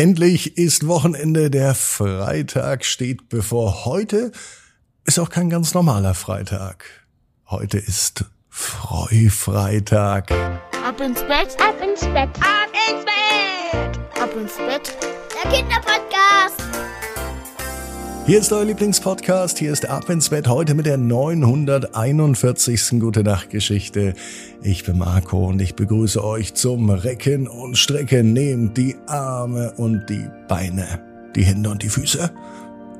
Endlich ist Wochenende, der Freitag steht bevor. Heute ist auch kein ganz normaler Freitag. Heute ist Freufreitag. Ab ins Bett, ab ins Bett, ab ins Bett, ab ins Bett. Der Kinderpodcast. Hier ist euer Lieblingspodcast. Hier ist Ab ins Bett heute mit der 941. Gute Nacht Geschichte. Ich bin Marco und ich begrüße euch zum Recken und Strecken. Nehmt die Arme und die Beine, die Hände und die Füße.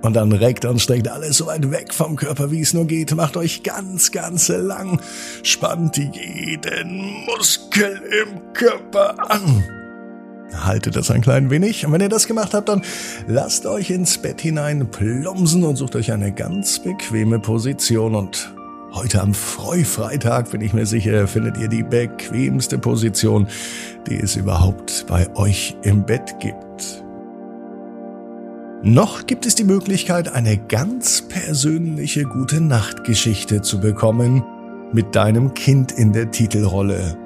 Und dann reckt und streckt alles so weit weg vom Körper, wie es nur geht. Macht euch ganz, ganz lang. Spannt jeden Muskel im Körper an. Haltet das ein klein wenig. Und wenn ihr das gemacht habt, dann lasst euch ins Bett hinein plumsen und sucht euch eine ganz bequeme Position. Und heute am Freufreitag, bin ich mir sicher, findet ihr die bequemste Position, die es überhaupt bei euch im Bett gibt. Noch gibt es die Möglichkeit, eine ganz persönliche gute Nachtgeschichte zu bekommen mit deinem Kind in der Titelrolle.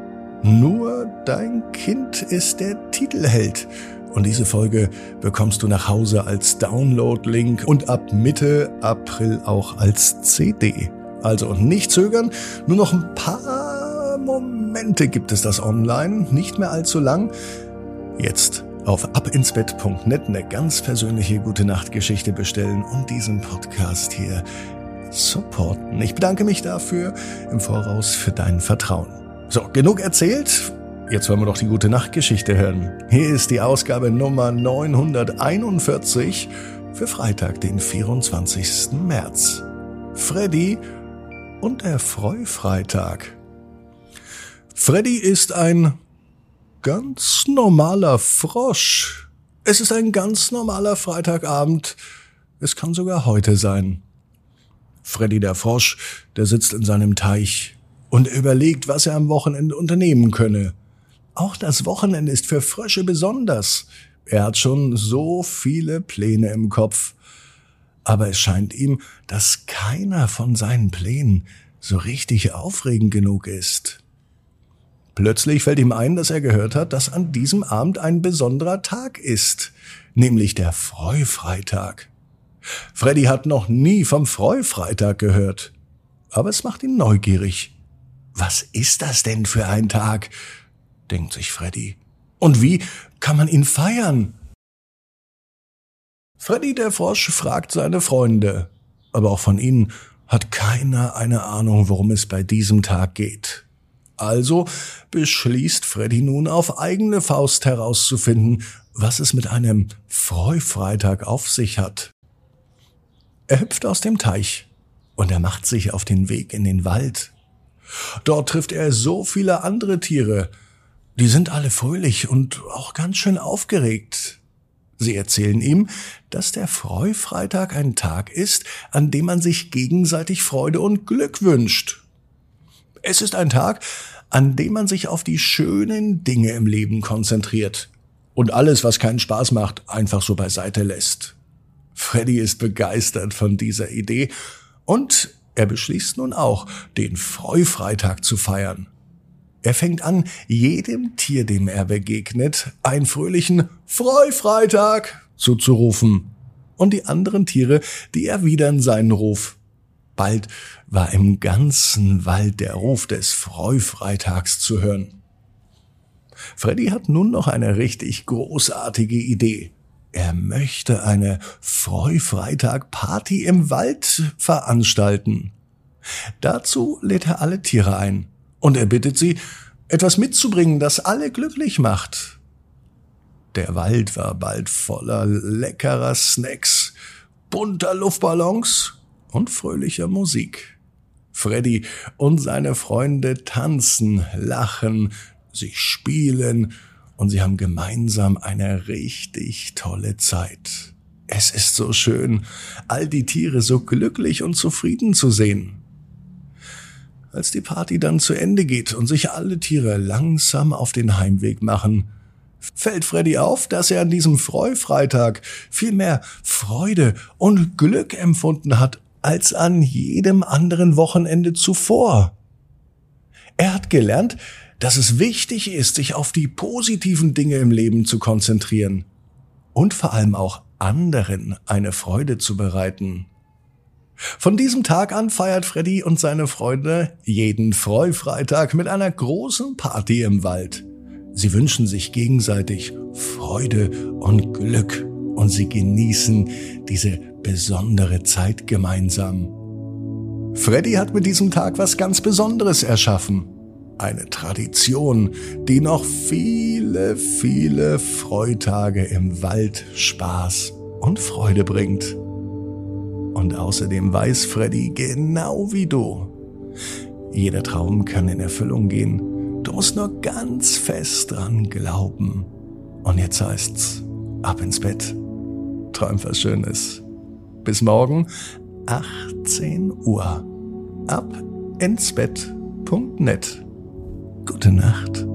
Nur dein Kind ist der Titelheld. Und diese Folge bekommst du nach Hause als Download-Link und ab Mitte April auch als CD. Also nicht zögern, nur noch ein paar Momente gibt es das online, nicht mehr allzu lang. Jetzt auf abinsbett.net eine ganz persönliche gute Nachtgeschichte bestellen und diesen Podcast hier supporten. Ich bedanke mich dafür im Voraus für dein Vertrauen. So, genug erzählt. Jetzt wollen wir doch die gute Nachtgeschichte hören. Hier ist die Ausgabe Nummer 941 für Freitag, den 24. März. Freddy und der Freufreitag. Freddy ist ein ganz normaler Frosch. Es ist ein ganz normaler Freitagabend. Es kann sogar heute sein. Freddy der Frosch, der sitzt in seinem Teich und überlegt, was er am Wochenende unternehmen könne. Auch das Wochenende ist für Frösche besonders. Er hat schon so viele Pläne im Kopf. Aber es scheint ihm, dass keiner von seinen Plänen so richtig aufregend genug ist. Plötzlich fällt ihm ein, dass er gehört hat, dass an diesem Abend ein besonderer Tag ist, nämlich der Freufreitag. Freddy hat noch nie vom Freufreitag gehört, aber es macht ihn neugierig. Was ist das denn für ein Tag? Denkt sich Freddy. Und wie kann man ihn feiern? Freddy der Frosch fragt seine Freunde, aber auch von ihnen hat keiner eine Ahnung, worum es bei diesem Tag geht. Also beschließt Freddy nun auf eigene Faust herauszufinden, was es mit einem Freufreitag auf sich hat. Er hüpft aus dem Teich und er macht sich auf den Weg in den Wald. Dort trifft er so viele andere Tiere. Die sind alle fröhlich und auch ganz schön aufgeregt. Sie erzählen ihm, dass der Freufreitag ein Tag ist, an dem man sich gegenseitig Freude und Glück wünscht. Es ist ein Tag, an dem man sich auf die schönen Dinge im Leben konzentriert und alles, was keinen Spaß macht, einfach so beiseite lässt. Freddy ist begeistert von dieser Idee und er beschließt nun auch, den Freufreitag zu feiern. Er fängt an, jedem Tier, dem er begegnet, einen fröhlichen Freufreitag zuzurufen. Und die anderen Tiere, die erwidern seinen Ruf. Bald war im ganzen Wald der Ruf des Freufreitags zu hören. Freddy hat nun noch eine richtig großartige Idee. Er möchte eine Freufreitag-Party im Wald veranstalten. Dazu lädt er alle Tiere ein und er bittet sie, etwas mitzubringen, das alle glücklich macht. Der Wald war bald voller leckerer Snacks, bunter Luftballons und fröhlicher Musik. Freddy und seine Freunde tanzen, lachen, sie spielen und sie haben gemeinsam eine richtig tolle Zeit. Es ist so schön, all die Tiere so glücklich und zufrieden zu sehen. Als die Party dann zu Ende geht und sich alle Tiere langsam auf den Heimweg machen, fällt Freddy auf, dass er an diesem Freufreitag viel mehr Freude und Glück empfunden hat als an jedem anderen Wochenende zuvor. Er hat gelernt, dass es wichtig ist, sich auf die positiven Dinge im Leben zu konzentrieren. und vor allem auch anderen eine Freude zu bereiten. Von diesem Tag an feiert Freddy und seine Freunde jeden Freufreitag mit einer großen Party im Wald. Sie wünschen sich gegenseitig Freude und Glück und sie genießen diese besondere Zeit gemeinsam. Freddy hat mit diesem Tag was ganz Besonderes erschaffen. Eine Tradition, die noch viele, viele Freutage im Wald Spaß und Freude bringt. Und außerdem weiß Freddy genau wie du. Jeder Traum kann in Erfüllung gehen. Du musst nur ganz fest dran glauben. Und jetzt heißt's, ab ins Bett. Träum was Schönes. Bis morgen, 18 Uhr. Ab ins Bett.net. Gute Nacht.